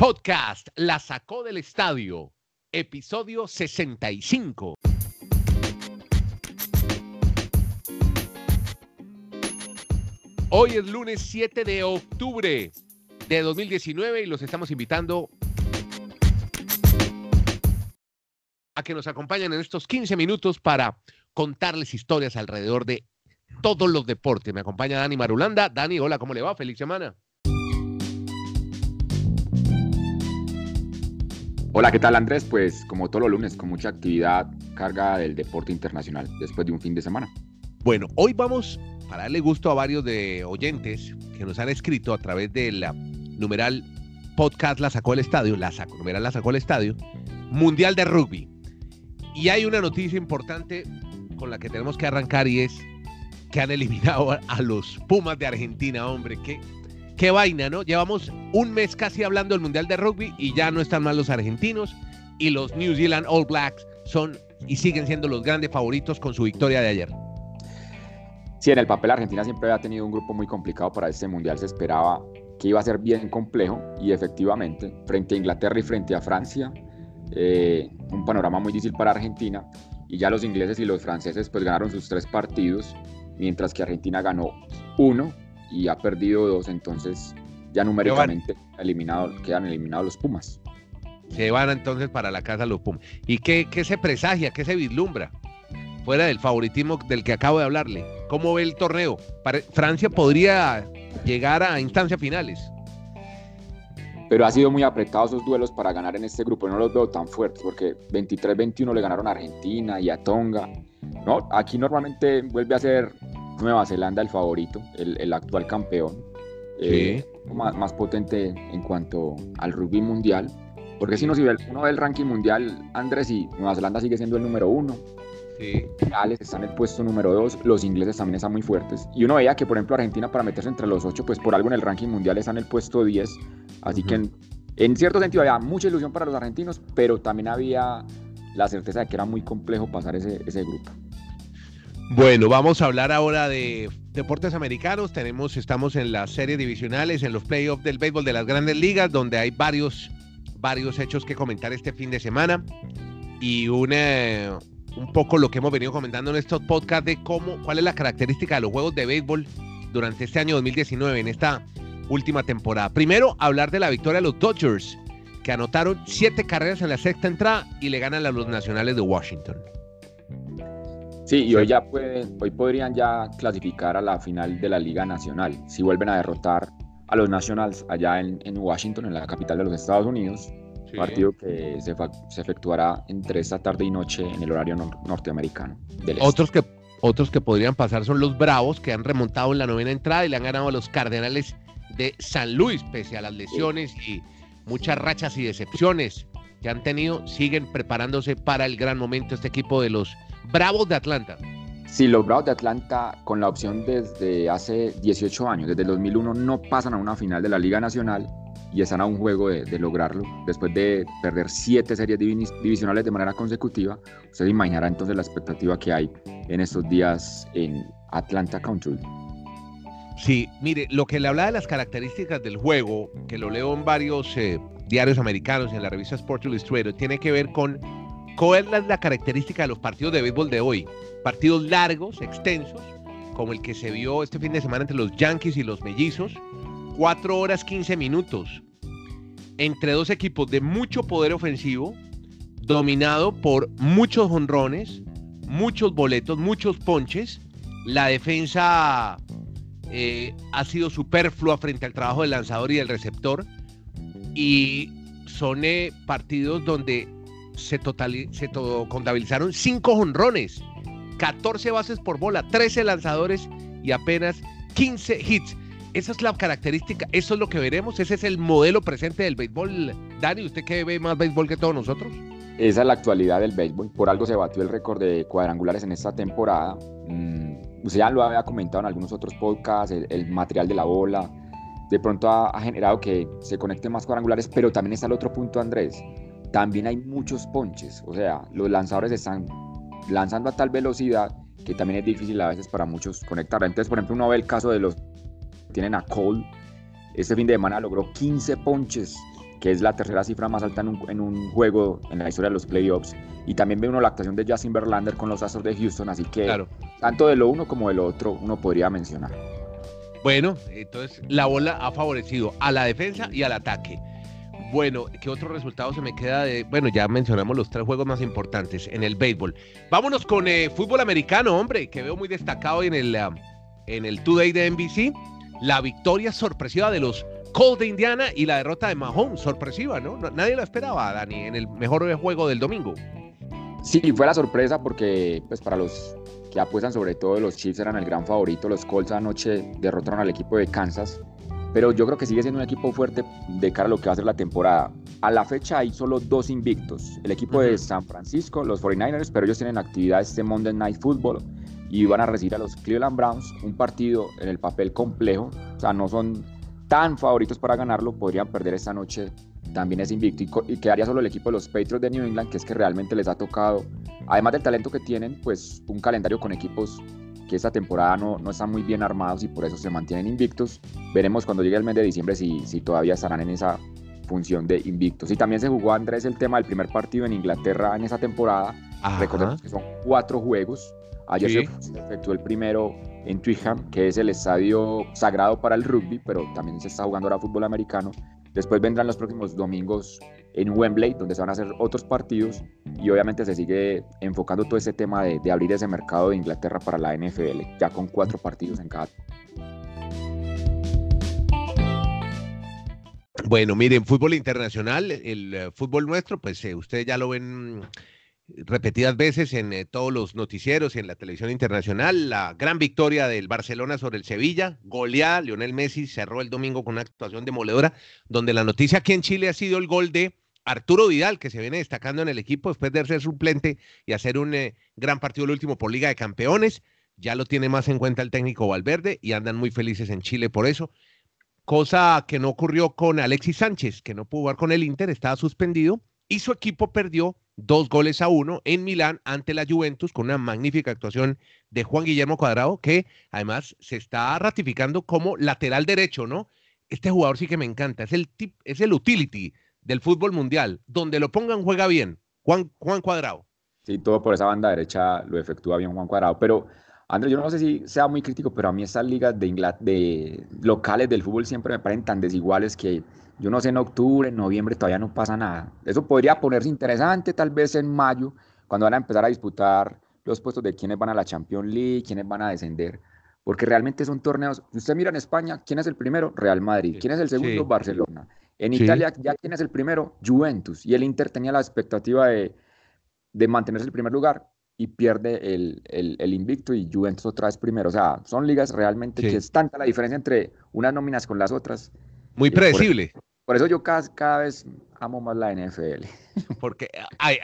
Podcast La sacó del estadio, episodio 65. Hoy es lunes 7 de octubre de 2019 y los estamos invitando a que nos acompañen en estos 15 minutos para contarles historias alrededor de todos los deportes. Me acompaña Dani Marulanda. Dani, hola, ¿cómo le va? Feliz semana. Hola, ¿qué tal Andrés? Pues como todos los lunes, con mucha actividad, carga del deporte internacional después de un fin de semana. Bueno, hoy vamos, para darle gusto a varios de oyentes que nos han escrito a través de la numeral podcast La Sacó el Estadio, la sacó, numeral La Sacó el Estadio, Mundial de Rugby. Y hay una noticia importante con la que tenemos que arrancar y es que han eliminado a, los Pumas de Argentina, hombre, qué, qué vaina, ¿no? Llevamos un mes casi hablando del Mundial de Rugby y ya no están mal los argentinos y los New Zealand All Blacks son y siguen siendo los grandes favoritos con su victoria de ayer. Sí, en el papel Argentina siempre había tenido un grupo muy complicado para este Mundial, se esperaba que iba a ser bien complejo y efectivamente, frente a Inglaterra y frente a Francia, eh, un panorama muy difícil para Argentina y ya los ingleses y los franceses pues ganaron sus tres partidos mientras que Argentina ganó uno y ha perdido dos, entonces ya numéricamente eliminado, quedan eliminados los Pumas. Se van entonces para la casa los Pumas. ¿Y qué, qué se presagia, qué se vislumbra? Fuera del favoritismo del que acabo de hablarle. ¿Cómo ve el torneo? Francia podría llegar a instancias finales. Pero ha sido muy apretado esos duelos para ganar en este grupo. No los veo tan fuertes porque 23-21 le ganaron a Argentina y a Tonga. No, aquí normalmente vuelve a ser Nueva Zelanda el favorito, el, actual campeón, eh, más, potente en cuanto al rugby mundial. Porque si uno, ve, uno ve el ranking mundial, Andrés, y Nueva Zelanda sigue siendo el número uno. Sí. Gales está en el puesto número dos, los ingleses también están muy fuertes. Y uno veía que, por ejemplo, Argentina para meterse entre los ocho, pues por algo en el ranking mundial está en el puesto 10. Así que en, cierto sentido había mucha ilusión para los argentinos, pero también había la certeza de que era muy complejo pasar ese, ese grupo. Bueno, vamos a hablar ahora de deportes americanos. Tenemos, estamos en las series divisionales, en los playoffs del béisbol de las grandes ligas, donde hay varios, varios hechos que comentar este fin de semana. Y una, un poco lo que hemos venido comentando en estos podcasts de cómo, cuál es la característica de los juegos de béisbol durante este año 2019, en esta última temporada. Primero, hablar de la victoria de los Dodgers, que anotaron siete carreras en la sexta entrada y le ganan a los Nacionales de Washington. Sí, y hoy ya pueden, hoy podrían ya clasificar a la final de la Liga Nacional. Si vuelven a derrotar a los Nationals allá en, Washington, en la capital de los Estados Unidos, partido que se, efectuará entre esta tarde y noche en el horario norteamericano. otros que otros que podrían pasar son los Bravos, que han remontado en la novena entrada y le han ganado a los Cardenales de San Luis, pese a las lesiones y muchas rachas y decepciones que han tenido, siguen preparándose para el gran momento este equipo de los Bravos de Atlanta. Sí, los Bravos de Atlanta con la opción desde hace 18 años, desde el 2001 no pasan a una final de la Liga Nacional y están a un juego de, lograrlo. Después de perder siete series divisionales de manera consecutiva, usted imaginará entonces la expectativa que hay en estos días en Atlanta Country. Sí, mire, lo que le hablaba de las características del juego, que lo leo en varios eh, diarios americanos, en la revista Sport Illustrated, tiene que ver con ¿Cuál es la característica de los partidos de béisbol de hoy? Partidos largos, extensos, como el que se vio este fin de semana entre los Yankees y los Mellizos, 4 horas 15 minutos, entre dos equipos de mucho poder ofensivo, dominado por muchos honrones, muchos boletos, muchos ponches. La defensa eh, ha sido superflua frente al trabajo del lanzador y del receptor. Y son eh, partidos donde se, se contabilizaron 5 honrones, 14 bases por bola, 13 lanzadores y apenas 15 hits. Esa es la característica, eso es lo que veremos, ese es el modelo presente del béisbol. Dani, ¿usted que ve más béisbol que todos nosotros? Esa es la actualidad del béisbol. Por algo se batió el récord de cuadrangulares en esta temporada. Mm, usted ya lo había comentado en algunos otros podcasts, el, material de la bola. De pronto ha, ha, generado que se conecten más cuadrangulares, pero también está el otro punto, Andrés también hay muchos ponches, o sea, los lanzadores están lanzando a tal velocidad que también es difícil a veces para muchos conectar. Entonces, por ejemplo, uno ve el caso de los tienen a Cole, este fin de semana logró 15 ponches que es la tercera cifra más alta en un, en un, juego en la historia de los playoffs. Y también ve uno la actuación de Justin Verlander con los Astros de Houston, así que tanto de lo uno como de lo otro uno podría mencionar. Bueno, entonces la bola ha favorecido a la defensa y al ataque. Bueno, ¿qué otro resultado se me queda de.? Bueno, ya mencionamos los tres juegos más importantes en el béisbol. Vámonos con eh, fútbol americano, hombre, que veo muy destacado en el, en el Today de NBC. La victoria sorpresiva de los Colts de Indiana y la derrota de Mahomes, sorpresiva, ¿no? Nadie lo esperaba, Dani, en el mejor juego del domingo. Sí, fue la sorpresa porque, pues, para los que apuestan sobre todo, los Chiefs eran el gran favorito. Los Colts anoche derrotaron al equipo de Kansas pero yo creo que sigue siendo un equipo fuerte de cara a lo que va a ser la temporada. A la fecha hay solo dos invictos, el equipo de San Francisco, los 49ers, pero ellos tienen actividad este Monday Night Football y van a recibir a los Cleveland Browns, un partido en el papel complejo, o sea, no son tan favoritos para ganarlo, podrían perder esta noche también es invicto y, quedaría solo el equipo de los Patriots de New England, que es que realmente les ha tocado, además del talento que tienen, pues un calendario con equipos que esta temporada no, no están muy bien armados y por eso se mantienen invictos. Veremos cuando llegue el mes de diciembre si, si todavía estarán en esa función de invictos. Y también se jugó, Andrés, el tema del primer partido en Inglaterra en esa temporada. Recordemos que son cuatro juegos. Ayer se efectuó el primero en Twickenham, que es el estadio sagrado para el rugby, pero también se está jugando ahora fútbol americano. Después vendrán los próximos domingos en Wembley, donde se van a hacer otros partidos y obviamente se sigue enfocando todo ese tema de, abrir ese mercado de Inglaterra para la NFL, ya con cuatro partidos en cada. Bueno, miren, fútbol internacional, el eh, fútbol nuestro, pues eh, ustedes ya lo ven repetidas veces en eh, todos los noticieros y en la televisión internacional. La gran victoria del Barcelona sobre el Sevilla, goleada. Lionel Messi cerró el domingo con una actuación demoledora, donde la noticia aquí en Chile ha sido el gol de Arturo Vidal, que se viene destacando en el equipo después de ser suplente y hacer un eh, gran partido el último por Liga de Campeones. Ya lo tiene más en cuenta el técnico Valverde y andan muy felices en Chile por eso. Cosa que no ocurrió con Alexis Sánchez, que no pudo jugar con el Inter, estaba suspendido y su equipo perdió dos goles a uno en Milán ante la Juventus con una magnífica actuación de Juan Guillermo Cuadrado, que además se está ratificando como lateral derecho, ¿no? Este jugador sí que me encanta, es el, tip, es el utility del fútbol mundial, donde lo pongan juega bien, Juan, Juan Cuadrado. Sí, todo por esa banda derecha lo efectúa bien Juan Cuadrado, pero Andrés, yo no sé si sea muy crítico, pero a mí estas ligas de, de locales del fútbol siempre me parecen tan desiguales que yo no sé, en octubre, en noviembre todavía no pasa nada. Eso podría ponerse interesante tal vez en mayo, cuando van a empezar a disputar los puestos de quiénes van a la Champions League, quiénes van a descender. Porque realmente son torneos. Si usted mira en España, ¿quién es el primero? Real Madrid. ¿Quién es el segundo? Barcelona. En Italia, ¿ya quién es el primero? Juventus. Y el Inter tenía la expectativa de, de mantenerse el primer lugar y pierde el, el, invicto y Juventus otra vez primero. O sea, son ligas realmente que es tanta la diferencia entre unas nóminas con las otras. Muy predecible. Por eso yo cada, cada vez amo más la NFL. Porque hay,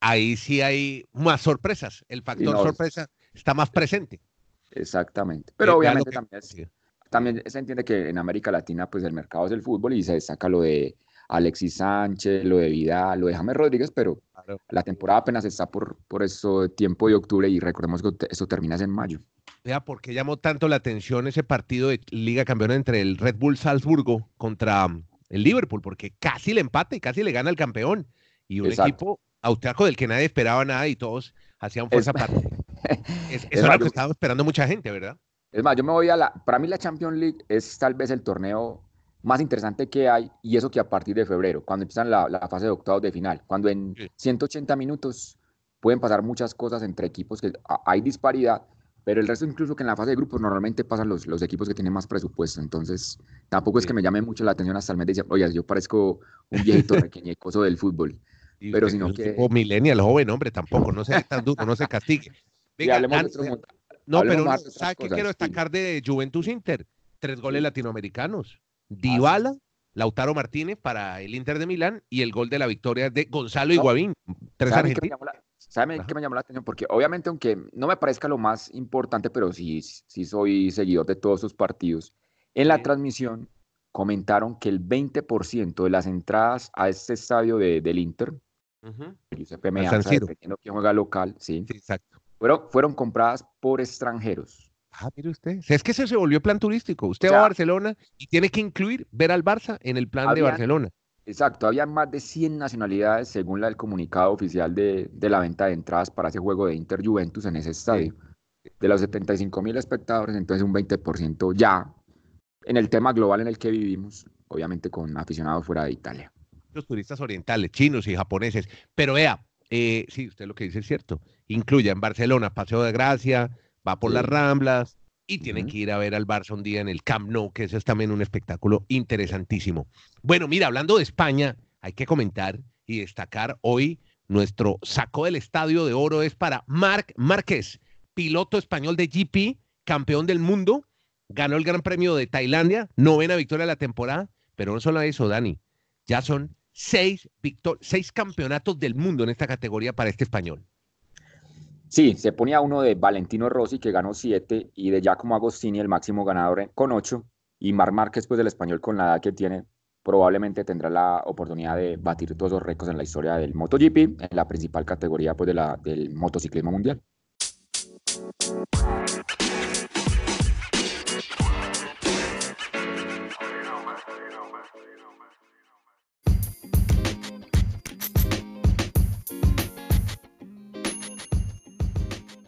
ahí sí hay más sorpresas. El factor sorpresa está más presente. Exactamente. Pero obviamente también, se entiende que en América Latina pues el mercado es el fútbol y se destaca lo de Alexis Sánchez, lo de Vidal, lo de James Rodríguez, pero la temporada apenas está por, por eso tiempo de octubre y recordemos que eso termina en mayo. Vea, ¿por qué llamó tanto la atención ese partido de Liga Campeona entre el Red Bull Salzburgo contra el Liverpool, porque casi le empata y casi le gana el campeón. Y un equipo austriaco del que nadie esperaba nada y todos hacían fuerza parte. Es, eso es lo que estaba esperando mucha gente, ¿verdad? Es más, yo me voy a la. Para mí, la Champions League es tal vez el torneo más interesante que hay, y eso que a partir de febrero, cuando empiezan la, fase de octavos de final, cuando en 180 minutos pueden pasar muchas cosas entre equipos que hay disparidad, pero el resto, incluso que en la fase de grupos, normalmente pasan los, los equipos que tienen más presupuesto. Entonces, tampoco es que me llame mucho la atención hasta el mes de diciembre. Oye, yo parezco un viejito pequeñecoso del fútbol. pero sino que. O millennial joven, hombre, tampoco. No se tan duro, no se castigue. Venga, no, pero ¿sabes qué quiero destacar de Juventus Inter? Tres goles latinoamericanos. Dybala, Lautaro Martínez para el Inter de Milán y el gol de la victoria de Gonzalo. Tres argentinos. ¿Sabe qué me llamó la atención? Porque obviamente, aunque no me parezca lo más importante, pero sí, sí soy seguidor de todos sus partidos, en la transmisión comentaron que el 20% de las entradas a este estadio de, del Inter, Giuseppe Meazza, dependiendo quién juega local, sí, exacto. Fueron, fueron compradas por extranjeros. Ah, mire usted. Es que ese se volvió plan turístico. Usted va a Barcelona y tiene que incluir ver al Barça en el plan de Barcelona. Exacto, había más de 100 nacionalidades según el comunicado oficial de, la venta de entradas para ese juego de Inter Juventus en ese estadio. De los 75 mil espectadores, entonces un 20% ya en el tema global en el que vivimos, obviamente con aficionados fuera de Italia. Los turistas orientales, chinos y japoneses. Pero vea, eh, sí, usted lo que dice es cierto. Incluye en Barcelona Paseo de Gracia, va por las Ramblas y tiene que ir a ver al Barça un día en el Camp Nou, que eso es también un espectáculo interesantísimo. Bueno, mira, hablando de España, hay que comentar y destacar hoy nuestro saco del estadio de oro es para Marc Márquez, piloto español de GP, campeón del mundo, ganó el Gran Premio de Tailandia, novena victoria de la temporada, pero no solo eso, Dani, ya son seis, seis campeonatos del mundo en esta categoría para este español. Sí, se ponía uno de Valentino Rossi, que ganó siete, y de Giacomo Agostini, el máximo ganador, con ocho, y Mar Márquez, pues del español con la edad que tiene, probablemente tendrá la oportunidad de batir todos los récords en la historia del MotoGP, en la principal categoría pues, de la, del motociclismo mundial.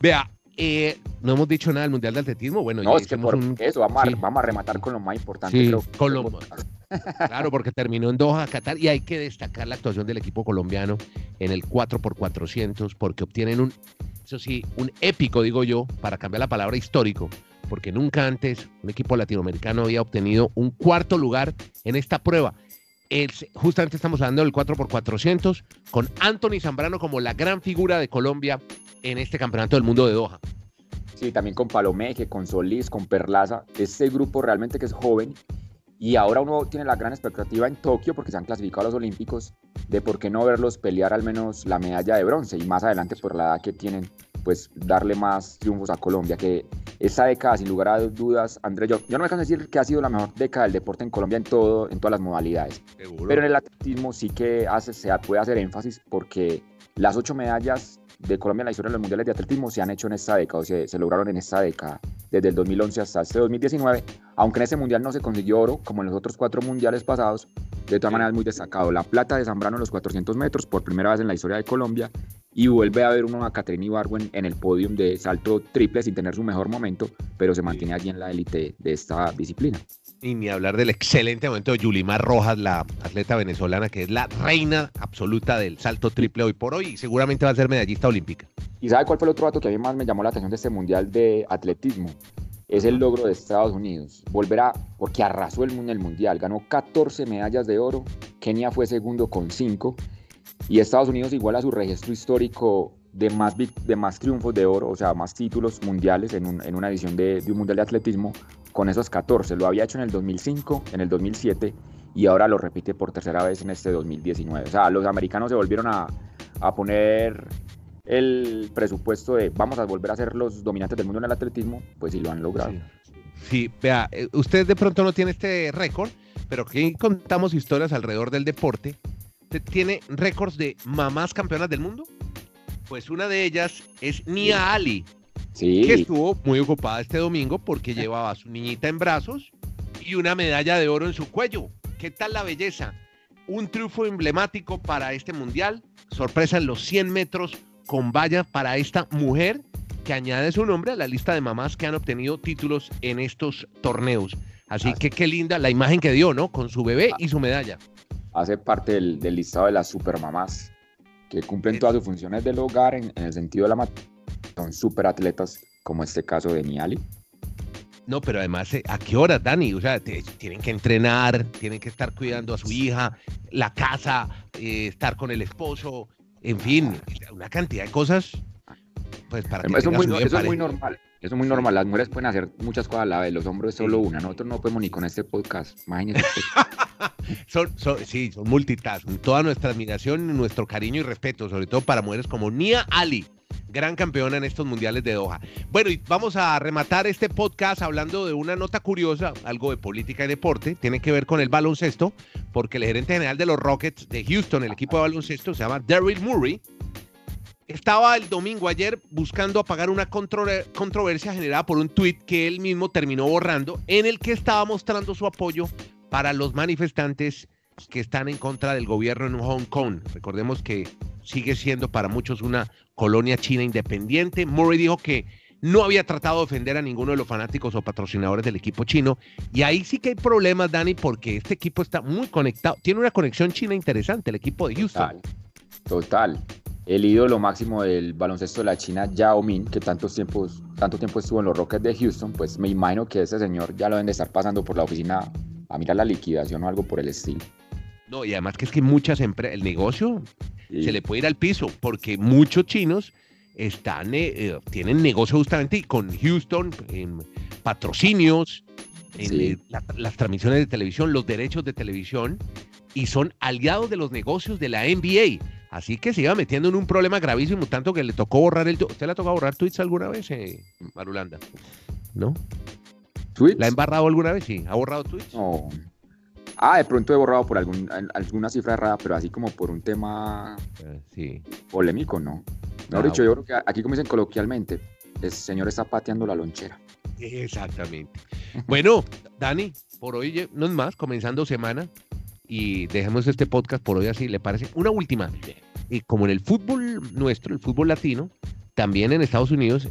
Vea, eh, no hemos dicho nada del Mundial de Atletismo. Bueno, no, es que por eso vamos, a, rematar con lo más importante. con lo, claro, porque terminó en Doha, Qatar, y hay que destacar la actuación del equipo colombiano en el 4x400, porque obtienen un, eso sí, un épico, digo yo, para cambiar la palabra histórico, porque nunca antes un equipo latinoamericano había obtenido un cuarto lugar en esta prueba. justamente estamos hablando del 4x400 con Anthony Zambrano como la gran figura de Colombia en este campeonato del mundo de Doha. Sí, también con Palomeque, con Solís, con Perlaza. Este grupo realmente que es joven y ahora uno tiene la gran expectativa en Tokio porque se han clasificado a los Olímpicos de por qué no verlos pelear al menos la medalla de bronce y más adelante por la edad que tienen pues darle más triunfos a Colombia, que esa década sin lugar a dudas, Andrés, yo, yo no me canso de decir que ha sido la mejor década del deporte en Colombia en todo, en todas las modalidades, pero en el atletismo sí que hace, se puede hacer énfasis porque las ocho medallas de Colombia en la historia de los mundiales de atletismo se han hecho en esta década, o sea, se lograron en esta década, desde el 2011 hasta este 2019, aunque en ese mundial no se consiguió oro, como en los otros cuatro mundiales pasados, de todas maneras muy destacado. La plata de Zambrano en los 400 metros, por primera vez en la historia de Colombia, y vuelve a haber uno a Catherine Ibarwen en el podium de salto triple sin tener su mejor momento, pero se mantiene allí en la élite de esta disciplina. Y ni hablar del excelente momento de Yulimar Rojas, la atleta venezolana que es la reina absoluta del salto triple hoy por hoy y seguramente va a ser medallista olímpica. ¿Y sabe cuál fue el otro dato que a mí más me llamó la atención de este mundial de atletismo? Es el logro de Estados Unidos. Volverá, porque arrasó el, el mundial, ganó 14 medallas de oro, Kenia fue segundo con 5 y Estados Unidos igual a su registro histórico de más, de más triunfos de oro, o sea, más títulos mundiales en, en una edición de, de un mundial de atletismo, con esos 14. Lo había hecho en el 2005, en el 2007 y ahora lo repite por tercera vez en este 2019. O sea, los americanos se volvieron a, a poner el presupuesto de vamos a volver a ser los dominantes del mundo en el atletismo, pues sí lo han logrado. Sí, vea, eh, usted de pronto no tiene este récord, pero aquí contamos historias alrededor del deporte. ¿Usted tiene récords de mamás campeonas del mundo? Pues una de ellas es Nia Ali, que estuvo muy ocupada este domingo porque llevaba a su niñita en brazos y una medalla de oro en su cuello. ¿Qué tal la belleza? Un triunfo emblemático para este mundial. Sorpresa en los 100 metros con vallas para esta mujer que añade su nombre a la lista de mamás que han obtenido títulos en estos torneos. Así que qué linda la imagen que dio, ¿no? Con su bebé y su medalla. Hace parte del, listado de las supermamás que cumplen todas sus funciones del hogar en, en el sentido de la son súper atletas, como este caso de Niali. No, pero además, eh, ¿a qué hora, Dani? O sea, tienen que entrenar, tienen que estar cuidando a su hija, la casa, eh, estar con el esposo, en fin, una cantidad de cosas. Pues para que eso, muy, eso es muy normal. Eso es muy normal. Las mujeres pueden hacer muchas cosas a la vez. Los hombres solo una. Nosotros no podemos ni con este podcast. Imagínense. son, sí, son multitask. Toda nuestra admiración, nuestro cariño y respeto, sobre todo para mujeres como Nia Ali gran campeona en estos mundiales de Doha. Bueno, y vamos a rematar este podcast hablando de una nota curiosa, algo de política y deporte, tiene que ver con el baloncesto, porque el gerente general de los Rockets de Houston, el equipo de baloncesto, se llama Daryl Murray, estaba el domingo ayer buscando apagar una controversia generada por un tuit que él mismo terminó borrando, en el que estaba mostrando su apoyo para los manifestantes que están en contra del gobierno en Hong Kong. Recordemos que sigue siendo para muchos una colonia china independiente. Murray dijo que no había tratado de ofender a ninguno de los fanáticos o patrocinadores del equipo chino. Y ahí sí que hay problemas, Dani, porque este equipo está muy conectado. Tiene una conexión china interesante, el equipo de Houston. Total. total. El ídolo máximo del baloncesto de la China, Yao Min, que tantos tiempos, tanto tiempo estuvo en los Rockets de Houston, pues me imagino que ese señor ya lo deben de estar pasando por la oficina a mirar la liquidación o algo por el estilo. No, y además que es que muchas empresas, el negocio se le puede ir al piso, porque muchos chinos están, eh, eh, tienen negocio justamente con Houston, en patrocinios, en eh, las transmisiones de televisión, los derechos de televisión, y son aliados de los negocios de la NBA. Así que se iba metiendo en un problema gravísimo, tanto que le tocó borrar el... ¿Usted le ha tocado borrar tweets alguna vez, Marulanda? ¿No? ¿Tweets? ¿La ha embarrado alguna vez? Sí. ¿Ha borrado tweets? No. Ah, de pronto he borrado por algún, alguna cifra errada, pero así como por un tema sí. polémico, ¿no? No, ah, dicho, yo creo que aquí, como dicen coloquialmente, el señor está pateando la lonchera. Exactamente. bueno, Dani, por hoy no es más, comenzando semana, y dejemos este podcast por hoy así, ¿le parece? Una última. Y como en el fútbol nuestro, el fútbol latino, también en Estados Unidos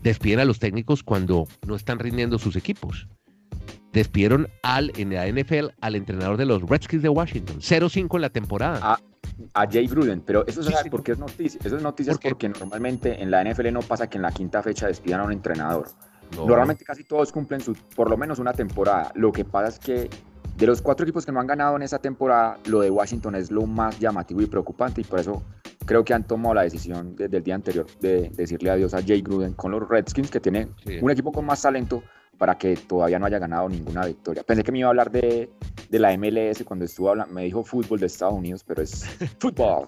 despiden a los técnicos cuando no están rindiendo sus equipos. Despidieron al, en la NFL al entrenador de los Redskins de Washington, 0-5 en la temporada. A, a, Jay Gruden, pero eso es porque es noticia. Eso es noticia porque normalmente en la NFL no pasa que en la quinta fecha despidan a un entrenador. Normalmente casi todos cumplen su, por lo menos una temporada. Lo que pasa es que de los cuatro equipos que no han ganado en esa temporada, lo de Washington es lo más llamativo y preocupante y por eso creo que han tomado la decisión desde el día anterior de decirle adiós a Jay Gruden con los Redskins, que tiene un equipo con más talento para que todavía no haya ganado ninguna victoria. Pensé que me iba a hablar de, de la MLS cuando estuvo hablando, me dijo fútbol de Estados Unidos, pero es fútbol.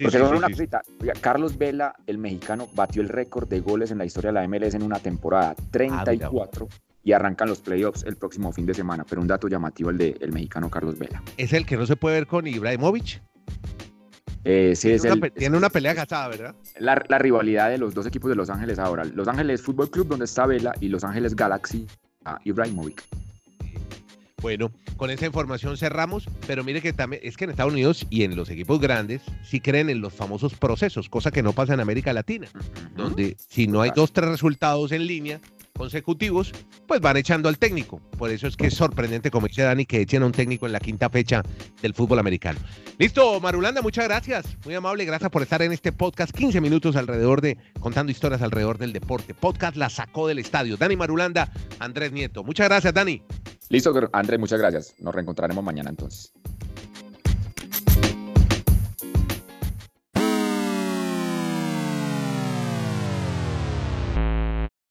Porque una cosita, Carlos Vela, el mexicano, batió el récord de goles en la historia de la MLS en una temporada, 34 y arrancan los playoffs el próximo fin de semana. Pero un dato llamativo el del mexicano Carlos Vela. ¿Es el que no se puede ver con Ibrahimovic? Eh, sí, tiene, es una, tiene una pelea gastada, ¿verdad? La, rivalidad de los dos equipos de Los Ángeles ahora. Los Ángeles Fútbol Club, donde está Vela, y Los Ángeles Galaxy, a Ibrahimovic. Bueno, con esa información cerramos, pero mire que también es que en Estados Unidos y en los equipos grandes sí creen en los famosos procesos, cosa que no pasa en América Latina, donde si no hay dos, tres resultados en línea, consecutivos, pues van echando al técnico. Por eso es que es sorprendente, como dice Dani, que echen a un técnico en la quinta fecha del fútbol americano. Listo, Marulanda, muchas gracias. Muy amable, gracias por estar en este podcast. 15 minutos alrededor de, contando historias alrededor del deporte. Podcast la sacó del estadio. Dani Marulanda, Andrés Nieto. Muchas gracias, Dani. Listo, Andrés, muchas gracias. Nos reencontraremos mañana entonces.